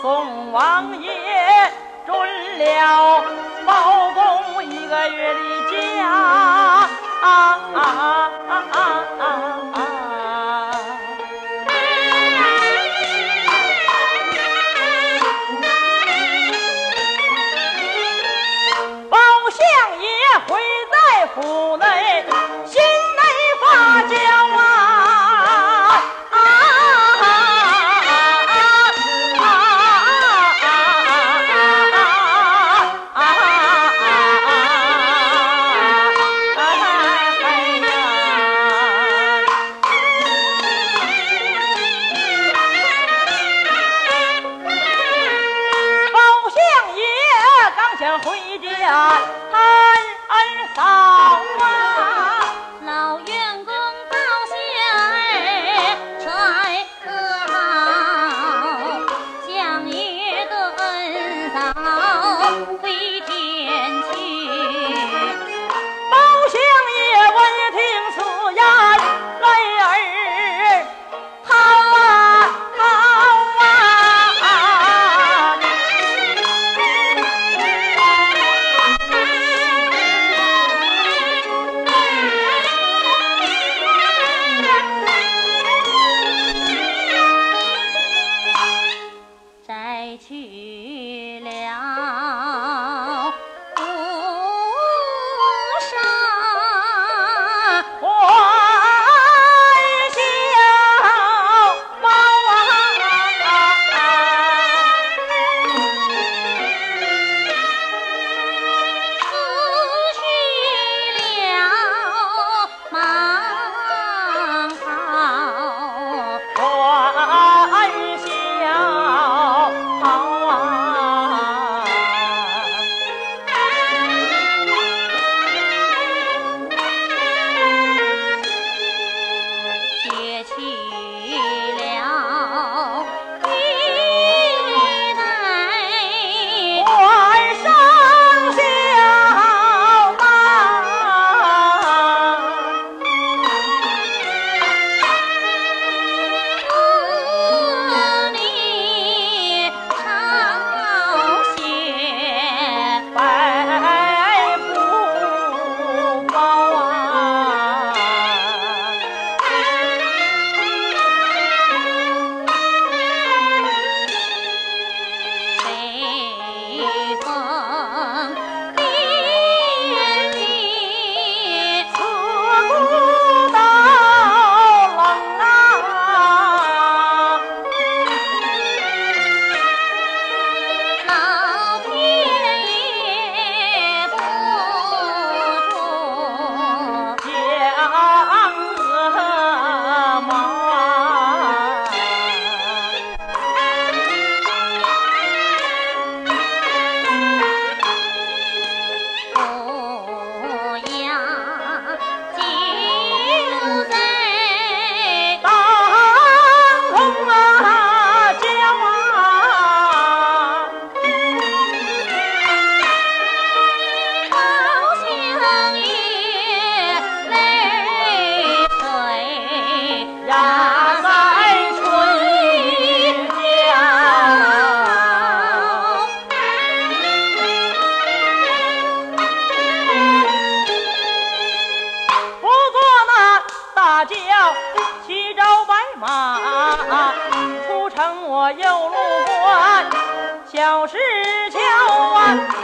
宋王爷准了包公一个月的假啊啊啊啊啊。 아!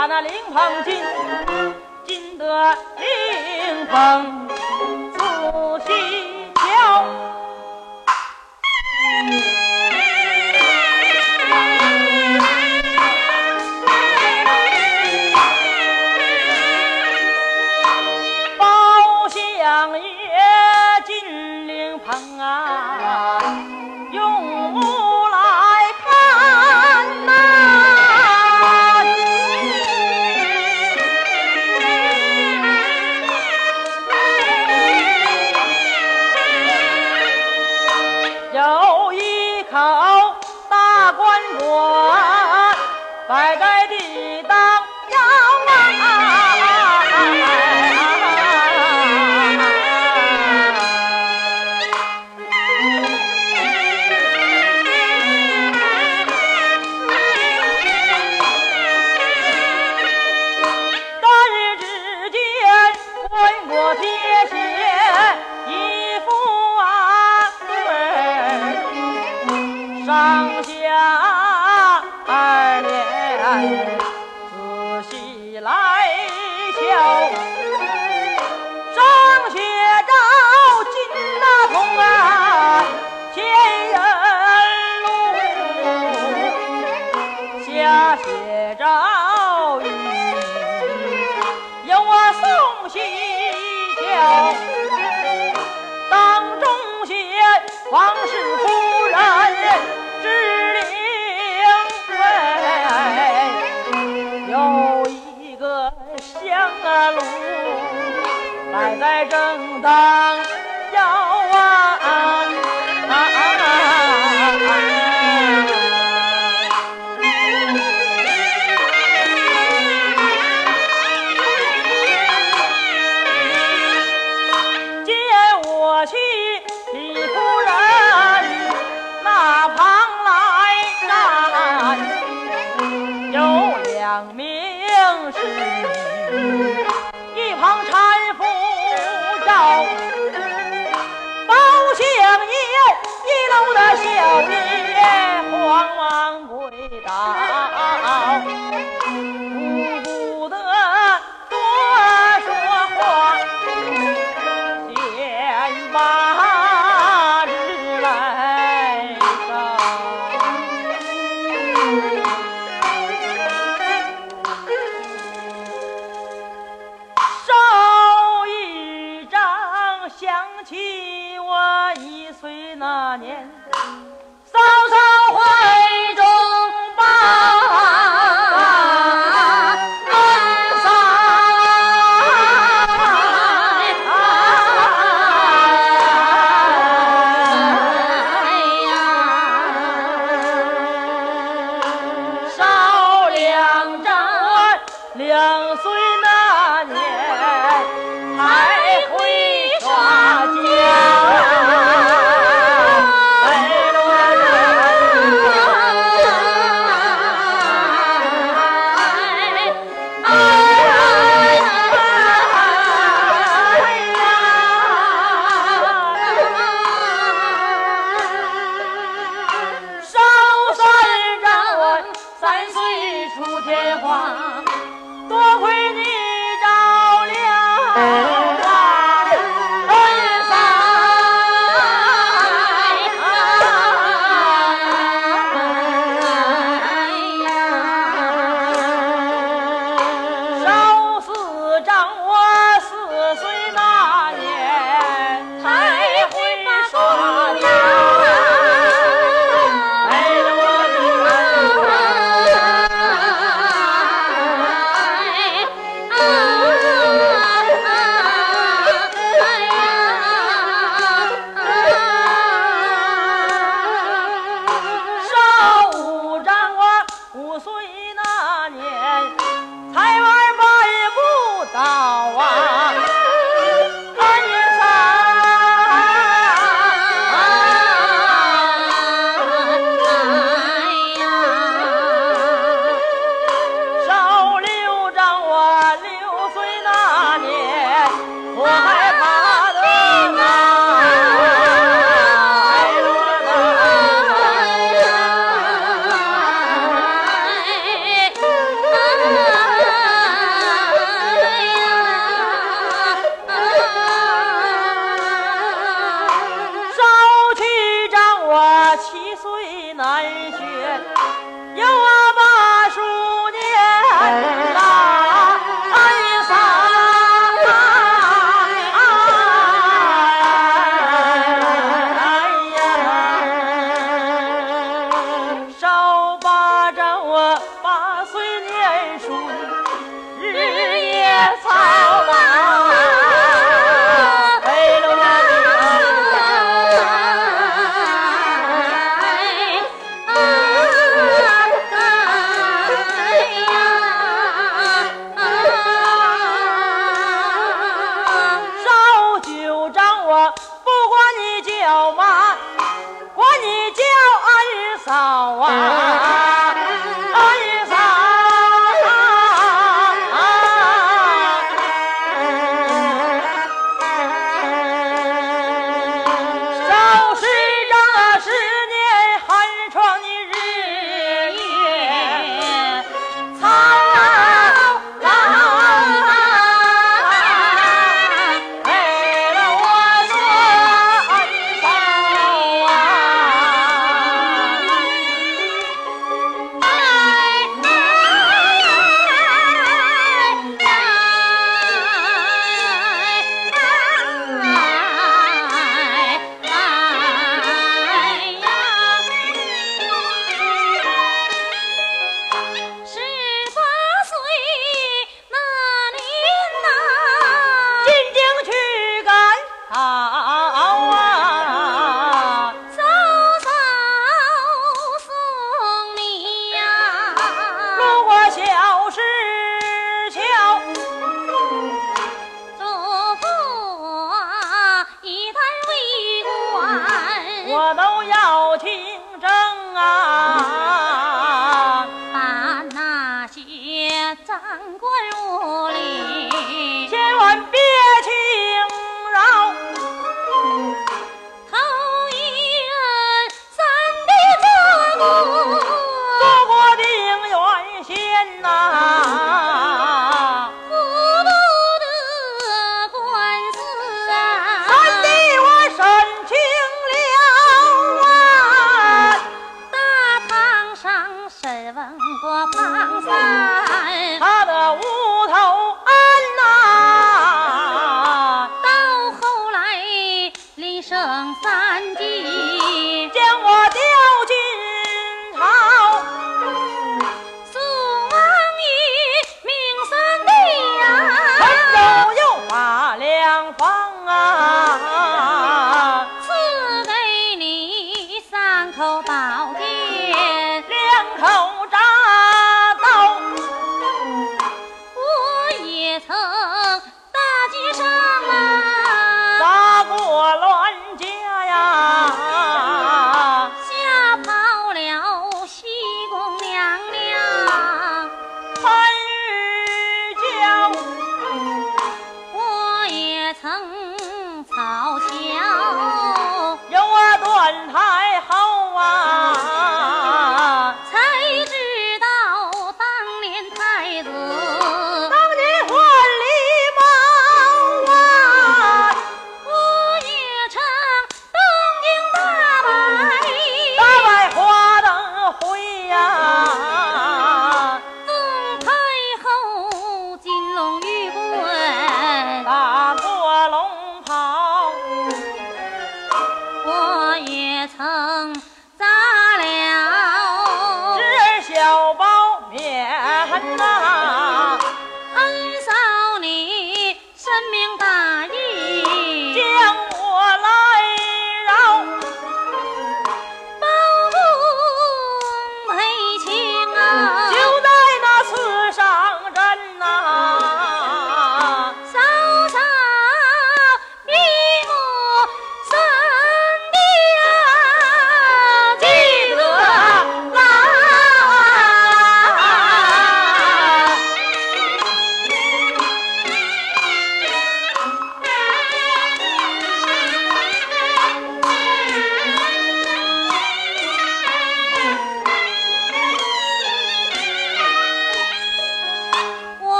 把那灵棚进进得灵棚。 아,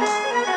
了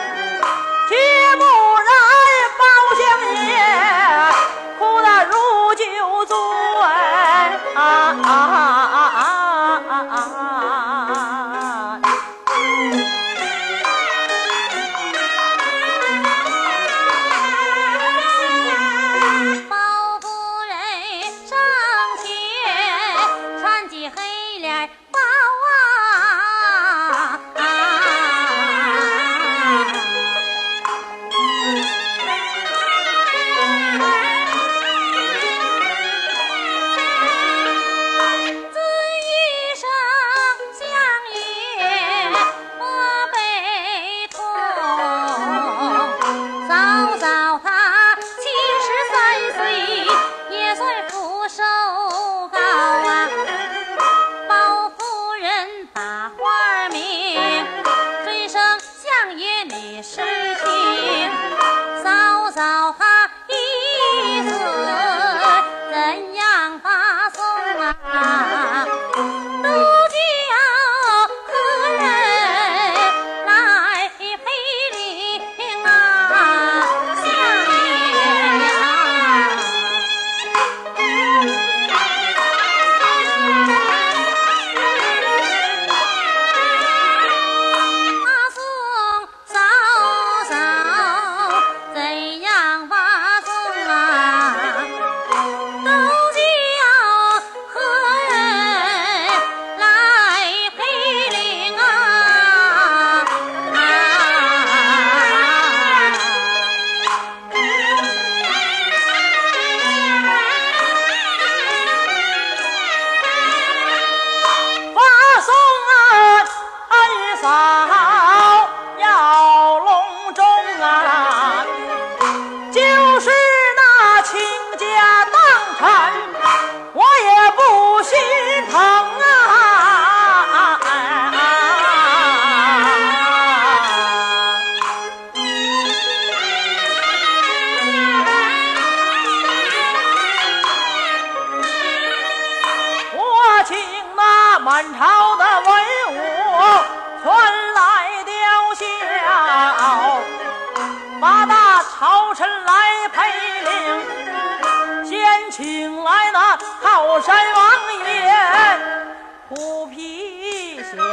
前，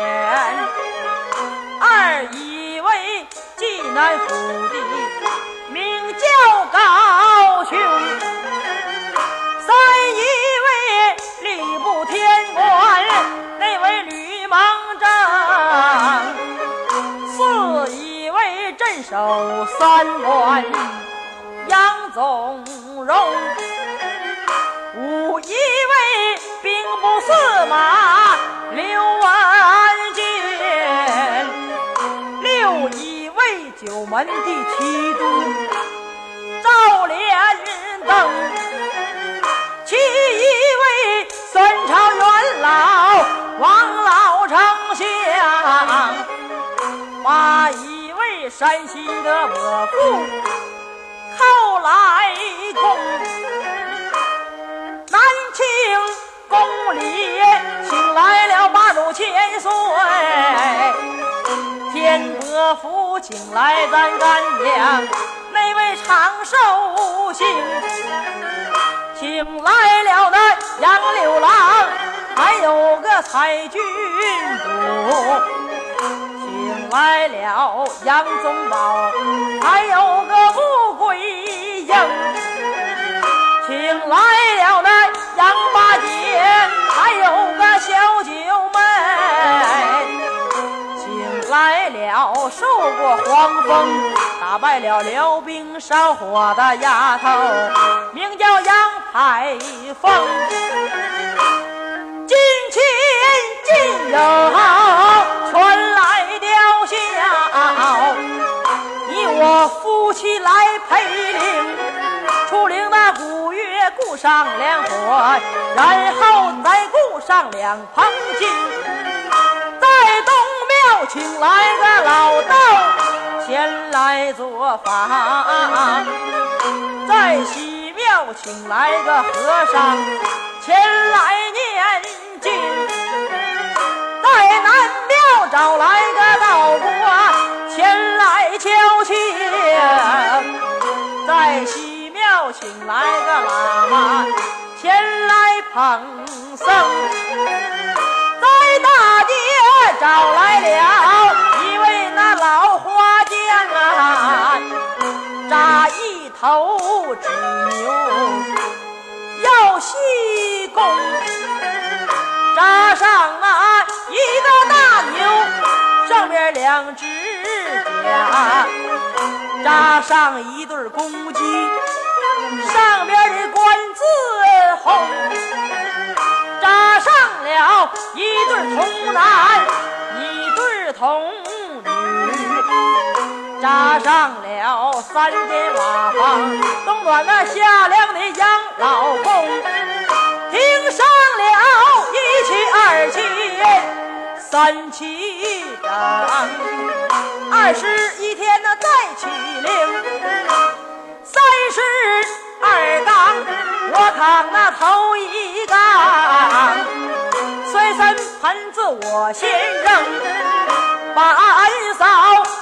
二一位济南府的名叫高雄，三一位礼部天官那位吕蒙正，四一位镇守三关杨总荣。的提督赵连登，七一位三朝元老王老丞相，八一位山西的伯父后来公。南庆宫里请来了八路千岁，天伯府请来咱干娘那位长寿星，请来了那杨六郎，还有个蔡郡主。请来了杨宗保，还有个过黄风、打败了辽兵烧火的丫头，名叫杨排风。金钱进有传来吊孝，你我夫妻来陪领，出灵那古月顾上两火，然后再顾上两旁金，请来个老道前来做法，在西庙请来个和尚前来念经，在南庙找来个道观前来敲磬，在西庙请来个喇嘛前来捧僧，找来了一位那老花匠啊，扎一头纸牛。要细工，扎上啊一个大牛，上面两只甲，扎上一对公鸡，上边的官字红，扎上了一对童男，童女。扎上了三间瓦房，冬暖那夏凉的养老宫，停上了一旗二旗三旗整，二十一天那再起灵，三十二杠我扛那头一杠，摔三盆子我先扔。把恩嫂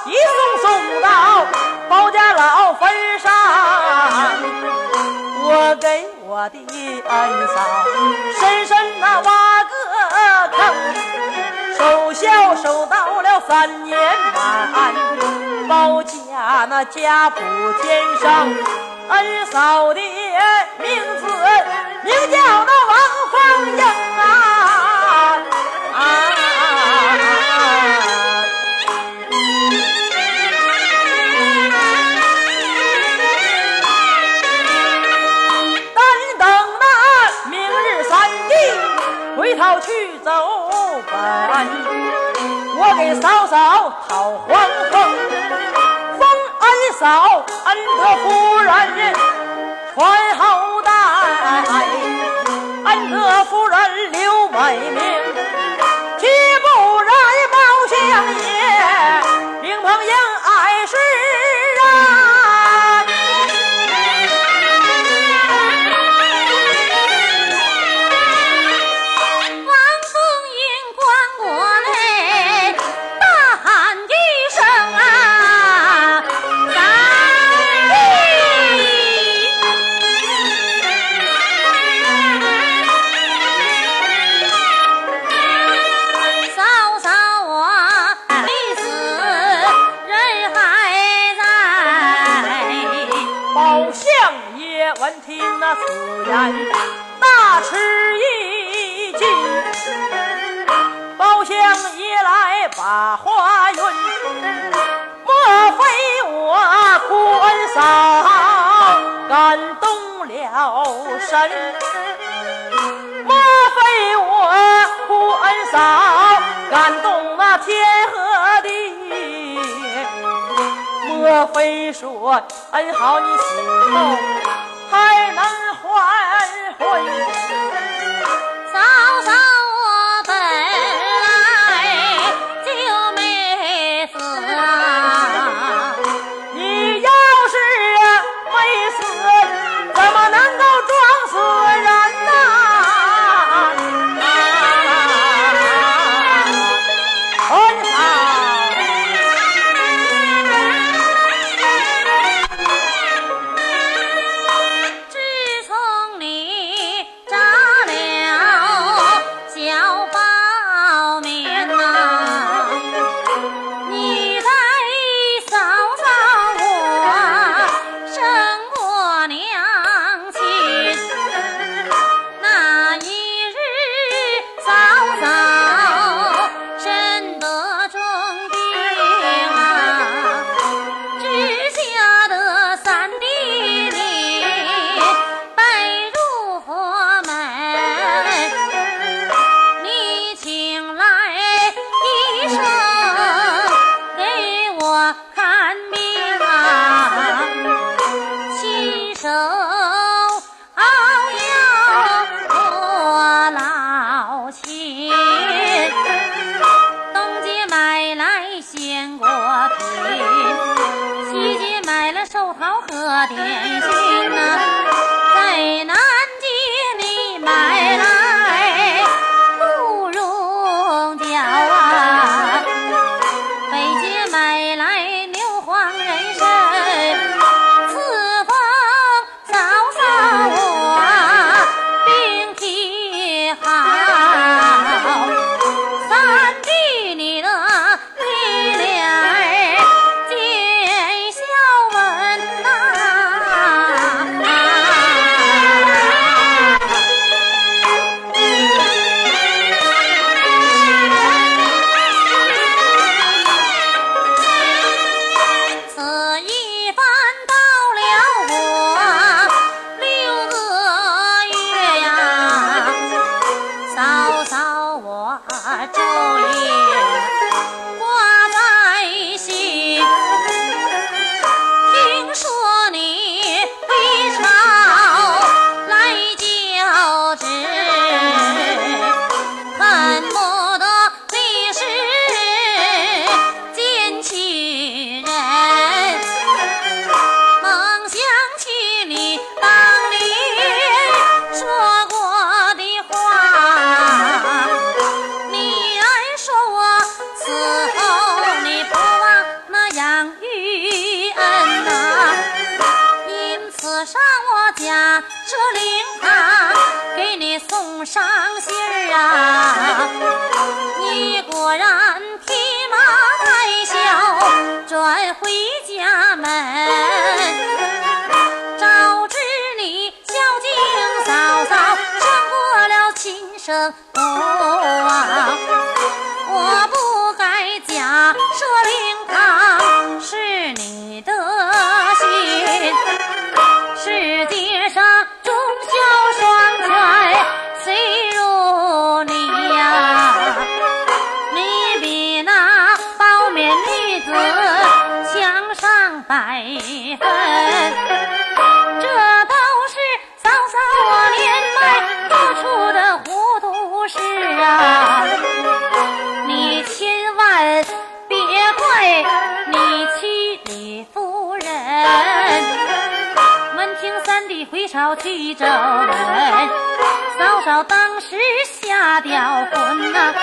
一送送到包家老坟上，我给我的恩嫂深深那挖个坑，守孝守到了三年半，包家那家谱添上恩嫂的名字，名叫那王凤英啊。嫂嫂讨黄风，封恩嫂恩德夫人传后代，恩德夫人刘美名，了神。莫非我不恩嫂感动那天和地？莫非说恩好你死后徐州人嫂嫂当时下掉魂呐。